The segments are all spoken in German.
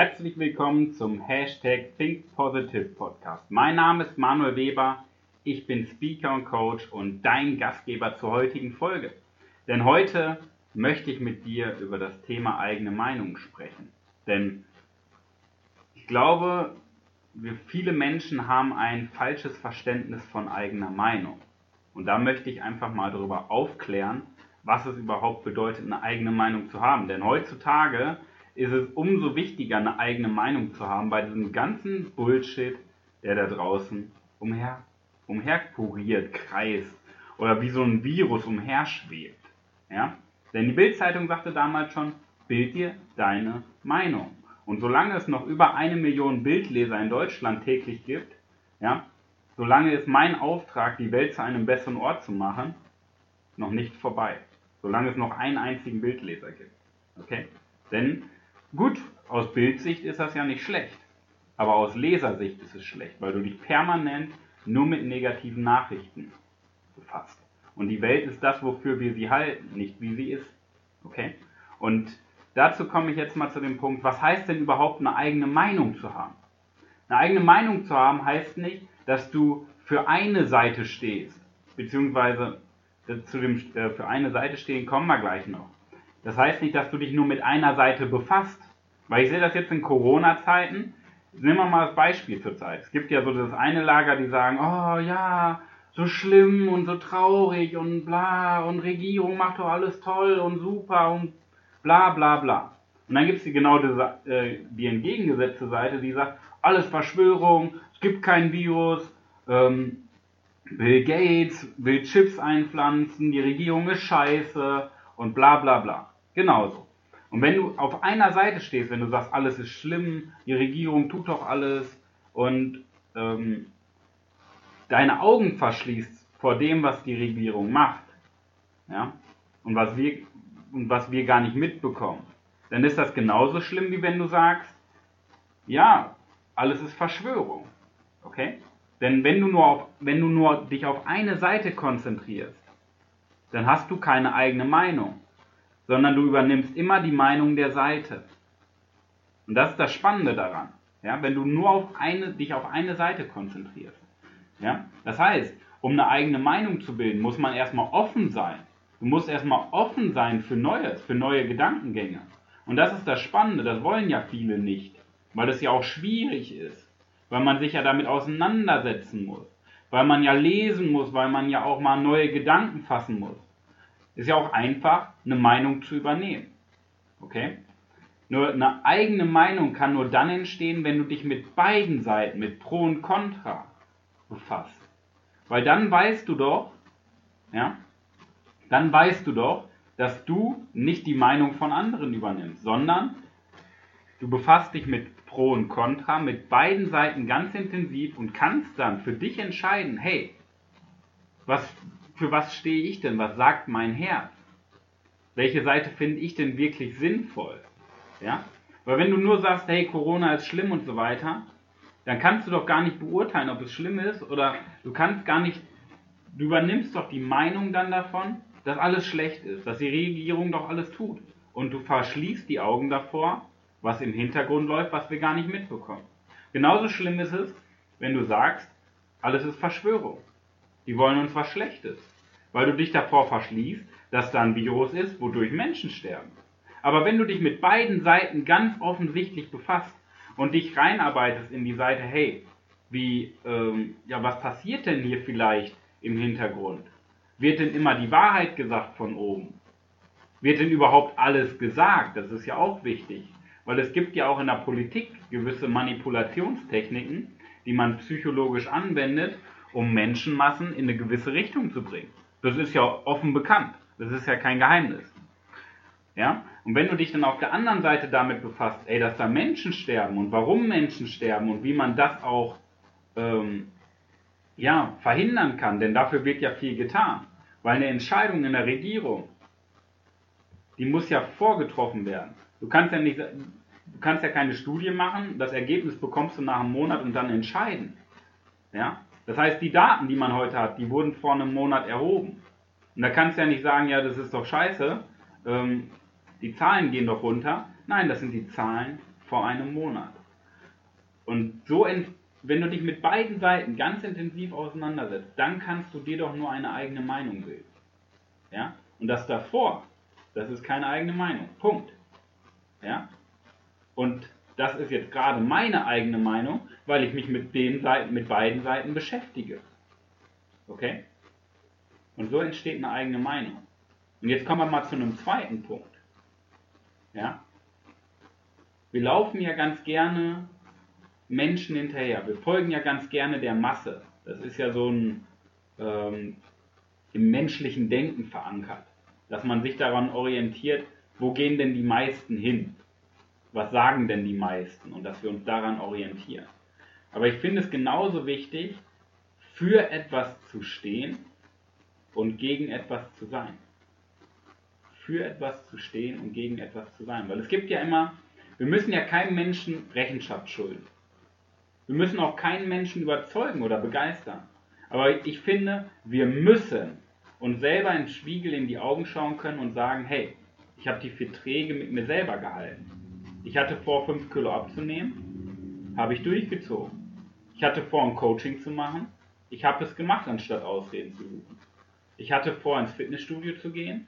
herzlich willkommen zum Hashtag Think Positive Podcast. Mein Name ist Manuel Weber, ich bin Speaker und Coach und dein Gastgeber zur heutigen Folge. Denn heute möchte ich mit dir über das Thema eigene Meinung sprechen. Denn ich glaube, wir viele Menschen haben ein falsches Verständnis von eigener Meinung. Und da möchte ich einfach mal darüber aufklären, was es überhaupt bedeutet, eine eigene Meinung zu haben. Denn heutzutage ist es umso wichtiger, eine eigene Meinung zu haben bei diesem ganzen Bullshit, der da draußen umher, umherkuriert, kreist oder wie so ein Virus umherschwebt. Ja? Denn die Bildzeitung sagte damals schon, bild dir deine Meinung. Und solange es noch über eine Million Bildleser in Deutschland täglich gibt, ja, solange ist mein Auftrag, die Welt zu einem besseren Ort zu machen, noch nicht vorbei. Solange es noch einen einzigen Bildleser gibt. Okay? Denn Gut, aus Bildsicht ist das ja nicht schlecht. Aber aus Lesersicht ist es schlecht, weil du dich permanent nur mit negativen Nachrichten befasst. Und die Welt ist das, wofür wir sie halten, nicht wie sie ist. Okay? Und dazu komme ich jetzt mal zu dem Punkt, was heißt denn überhaupt eine eigene Meinung zu haben? Eine eigene Meinung zu haben heißt nicht, dass du für eine Seite stehst, beziehungsweise zu dem, äh, für eine Seite stehen kommen wir gleich noch. Das heißt nicht, dass du dich nur mit einer Seite befasst. Weil ich sehe das jetzt in Corona-Zeiten. Nehmen wir mal das Beispiel zur Zeit. Es gibt ja so das eine Lager, die sagen, oh ja, so schlimm und so traurig und bla und Regierung macht doch alles toll und super und bla bla bla. Und dann gibt es die genau diese, äh, die entgegengesetzte Seite, die sagt, alles Verschwörung, es gibt kein Virus, ähm, Bill Gates will Chips einpflanzen, die Regierung ist scheiße und bla bla bla. Genauso. Und wenn du auf einer Seite stehst, wenn du sagst, alles ist schlimm, die Regierung tut doch alles und ähm, deine Augen verschließt vor dem, was die Regierung macht, ja, und was wir und was wir gar nicht mitbekommen, dann ist das genauso schlimm, wie wenn du sagst, ja, alles ist Verschwörung, okay? Denn wenn du nur auf, wenn du nur dich auf eine Seite konzentrierst, dann hast du keine eigene Meinung sondern du übernimmst immer die Meinung der Seite. Und das ist das Spannende daran. Ja, wenn du nur auf eine, dich auf eine Seite konzentrierst. Ja, das heißt, um eine eigene Meinung zu bilden, muss man erstmal offen sein. Du musst erstmal offen sein für Neues, für neue Gedankengänge. Und das ist das Spannende, das wollen ja viele nicht, weil das ja auch schwierig ist, weil man sich ja damit auseinandersetzen muss, weil man ja lesen muss, weil man ja auch mal neue Gedanken fassen muss. Ist ja auch einfach, eine Meinung zu übernehmen. Okay? Nur eine eigene Meinung kann nur dann entstehen, wenn du dich mit beiden Seiten, mit Pro und Contra befasst. Weil dann weißt du doch, ja, dann weißt du doch, dass du nicht die Meinung von anderen übernimmst, sondern du befasst dich mit Pro und Contra, mit beiden Seiten ganz intensiv und kannst dann für dich entscheiden, hey, was, für was stehe ich denn? Was sagt mein Herz? Welche Seite finde ich denn wirklich sinnvoll? Ja? Weil wenn du nur sagst, hey, Corona ist schlimm und so weiter, dann kannst du doch gar nicht beurteilen, ob es schlimm ist oder du kannst gar nicht, du übernimmst doch die Meinung dann davon, dass alles schlecht ist, dass die Regierung doch alles tut. Und du verschließt die Augen davor, was im Hintergrund läuft, was wir gar nicht mitbekommen. Genauso schlimm ist es, wenn du sagst, alles ist Verschwörung. Die wollen uns was Schlechtes weil du dich davor verschließt, dass da ein Virus ist, wodurch Menschen sterben. Aber wenn du dich mit beiden Seiten ganz offensichtlich befasst und dich reinarbeitest in die Seite, hey, wie, ähm, ja, was passiert denn hier vielleicht im Hintergrund? Wird denn immer die Wahrheit gesagt von oben? Wird denn überhaupt alles gesagt? Das ist ja auch wichtig, weil es gibt ja auch in der Politik gewisse Manipulationstechniken, die man psychologisch anwendet, um Menschenmassen in eine gewisse Richtung zu bringen. Das ist ja offen bekannt. Das ist ja kein Geheimnis. Ja? Und wenn du dich dann auf der anderen Seite damit befasst, ey, dass da Menschen sterben und warum Menschen sterben und wie man das auch ähm, ja, verhindern kann, denn dafür wird ja viel getan. Weil eine Entscheidung in der Regierung, die muss ja vorgetroffen werden. Du kannst ja nicht, du kannst ja keine Studie machen, das Ergebnis bekommst du nach einem Monat und dann entscheiden. Ja? Das heißt, die Daten, die man heute hat, die wurden vor einem Monat erhoben. Und da kannst du ja nicht sagen, ja, das ist doch scheiße, ähm, die Zahlen gehen doch runter. Nein, das sind die Zahlen vor einem Monat. Und so, wenn du dich mit beiden Seiten ganz intensiv auseinandersetzt, dann kannst du dir doch nur eine eigene Meinung bilden. Ja? Und das davor, das ist keine eigene Meinung. Punkt. Ja? Und das ist jetzt gerade meine eigene Meinung, weil ich mich mit den Seiten, mit beiden Seiten beschäftige. Okay? Und so entsteht eine eigene Meinung. Und jetzt kommen wir mal zu einem zweiten Punkt. Ja? Wir laufen ja ganz gerne Menschen hinterher. Wir folgen ja ganz gerne der Masse. Das ist ja so ein ähm, im menschlichen Denken verankert, dass man sich daran orientiert, wo gehen denn die meisten hin? Was sagen denn die meisten? Und dass wir uns daran orientieren. Aber ich finde es genauso wichtig, für etwas zu stehen und gegen etwas zu sein. Für etwas zu stehen und gegen etwas zu sein. Weil es gibt ja immer, wir müssen ja keinem Menschen Rechenschaft schulden. Wir müssen auch keinen Menschen überzeugen oder begeistern. Aber ich finde, wir müssen uns selber im Spiegel in die Augen schauen können und sagen, hey, ich habe die Verträge mit mir selber gehalten. Ich hatte vor, 5 Kilo abzunehmen, habe ich durchgezogen. Ich hatte vor, ein Coaching zu machen, ich habe es gemacht, anstatt Ausreden zu suchen. Ich hatte vor, ins Fitnessstudio zu gehen.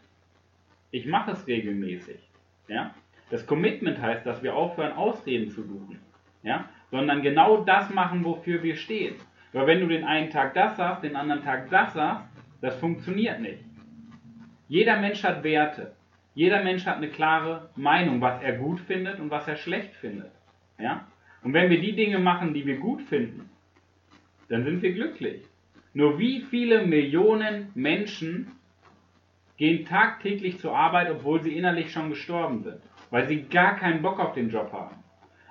Ich mache es regelmäßig. Ja? Das Commitment heißt, dass wir aufhören, Ausreden zu suchen. Ja? Sondern genau das machen, wofür wir stehen. Weil wenn du den einen Tag das sagst, den anderen Tag das sagst, das funktioniert nicht. Jeder Mensch hat Werte. Jeder Mensch hat eine klare Meinung, was er gut findet und was er schlecht findet. Ja? Und wenn wir die Dinge machen, die wir gut finden, dann sind wir glücklich. Nur wie viele Millionen Menschen gehen tagtäglich zur Arbeit, obwohl sie innerlich schon gestorben sind, weil sie gar keinen Bock auf den Job haben.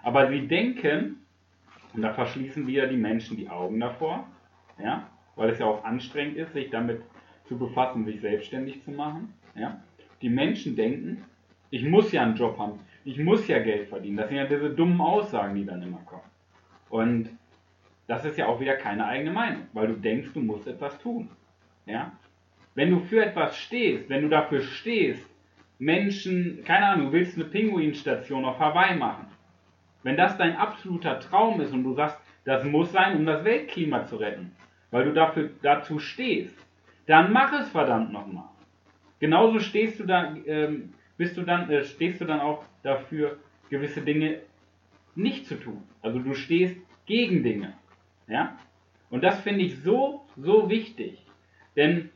Aber sie denken, und da verschließen wieder die Menschen die Augen davor, ja, weil es ja auch anstrengend ist, sich damit zu befassen, sich selbstständig zu machen. Ja. Die Menschen denken, ich muss ja einen Job haben, ich muss ja Geld verdienen. Das sind ja diese dummen Aussagen, die dann immer kommen. Und das ist ja auch wieder keine eigene Meinung, weil du denkst, du musst etwas tun. Ja? Wenn du für etwas stehst, wenn du dafür stehst, Menschen, keine Ahnung, du willst eine Pinguinstation auf Hawaii machen. Wenn das dein absoluter Traum ist und du sagst, das muss sein, um das Weltklima zu retten, weil du dafür, dazu stehst, dann mach es verdammt nochmal. Genauso stehst du dann, ähm, bist du dann, äh, stehst du dann auch dafür, gewisse Dinge nicht zu tun. Also du stehst gegen Dinge. Ja? Und das finde ich so, so wichtig. Denn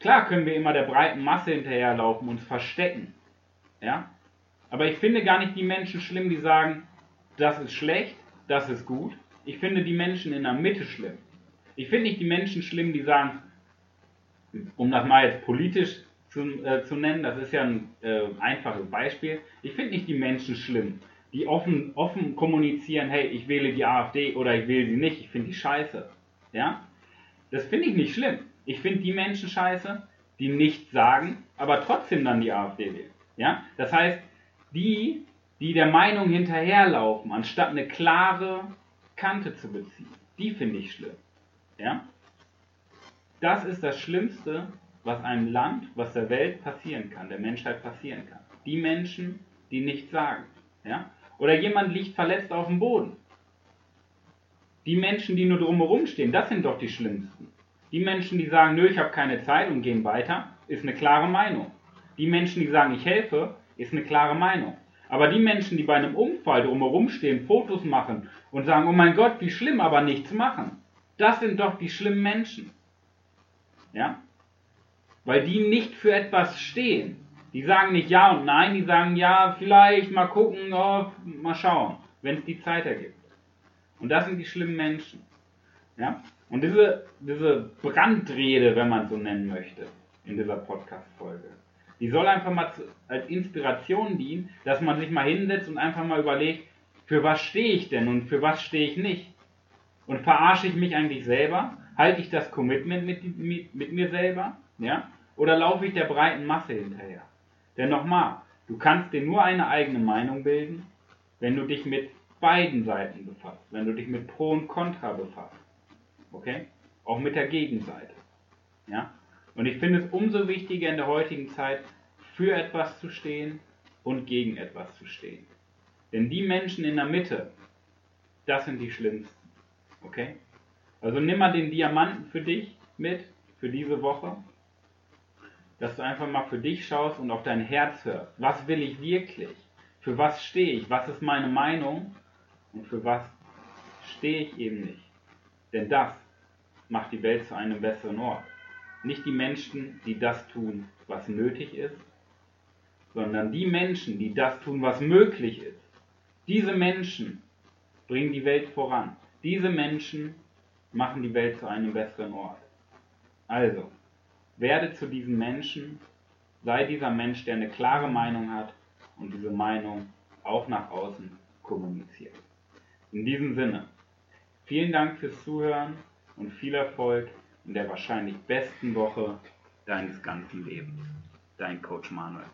klar können wir immer der breiten Masse hinterherlaufen, uns verstecken. Ja? Aber ich finde gar nicht die Menschen schlimm, die sagen, das ist schlecht, das ist gut. Ich finde die Menschen in der Mitte schlimm. Ich finde nicht die Menschen schlimm, die sagen, um das mal jetzt politisch zu, äh, zu nennen, das ist ja ein äh, einfaches Beispiel. Ich finde nicht die Menschen schlimm, die offen, offen kommunizieren, hey, ich wähle die AfD oder ich wähle sie nicht, ich finde die scheiße. Ja? Das finde ich nicht schlimm. Ich finde die Menschen scheiße, die nichts sagen, aber trotzdem dann die AfD wählen. Ja? Das heißt, die, die der Meinung hinterherlaufen, anstatt eine klare Kante zu beziehen, die finde ich schlimm. Ja? Das ist das Schlimmste, was einem Land, was der Welt passieren kann, der Menschheit passieren kann. Die Menschen, die nichts sagen. Ja? Oder jemand liegt verletzt auf dem Boden. Die Menschen, die nur drumherum stehen, das sind doch die schlimmsten. Die Menschen, die sagen, nö, ich habe keine Zeit und gehen weiter, ist eine klare Meinung. Die Menschen, die sagen, ich helfe, ist eine klare Meinung. Aber die Menschen, die bei einem Unfall drumherum stehen, Fotos machen und sagen, oh mein Gott, wie schlimm, aber nichts machen, das sind doch die schlimmen Menschen. Ja? Weil die nicht für etwas stehen. Die sagen nicht ja und nein, die sagen ja, vielleicht, mal gucken, oh, mal schauen, wenn es die Zeit ergibt. Und das sind die schlimmen Menschen. Ja? Und diese, diese Brandrede, wenn man so nennen möchte, in dieser Podcast-Folge, die soll einfach mal zu, als Inspiration dienen, dass man sich mal hinsetzt und einfach mal überlegt, für was stehe ich denn und für was stehe ich nicht? Und verarsche ich mich eigentlich selber? Halte ich das Commitment mit, mit, mit mir selber? Ja? Oder laufe ich der breiten Masse hinterher? Denn nochmal, du kannst dir nur eine eigene Meinung bilden, wenn du dich mit beiden Seiten befasst, wenn du dich mit Pro und Contra befasst. Okay? Auch mit der Gegenseite. Ja? Und ich finde es umso wichtiger in der heutigen Zeit, für etwas zu stehen und gegen etwas zu stehen. Denn die Menschen in der Mitte, das sind die schlimmsten. Okay? Also nimm mal den Diamanten für dich mit, für diese Woche. Dass du einfach mal für dich schaust und auf dein Herz hörst. Was will ich wirklich? Für was stehe ich? Was ist meine Meinung? Und für was stehe ich eben nicht? Denn das macht die Welt zu einem besseren Ort. Nicht die Menschen, die das tun, was nötig ist, sondern die Menschen, die das tun, was möglich ist. Diese Menschen bringen die Welt voran. Diese Menschen machen die Welt zu einem besseren Ort. Also, werde zu diesem Menschen, sei dieser Mensch, der eine klare Meinung hat und diese Meinung auch nach außen kommuniziert. In diesem Sinne, vielen Dank fürs Zuhören und viel Erfolg in der wahrscheinlich besten Woche deines ganzen Lebens. Dein Coach Manuel.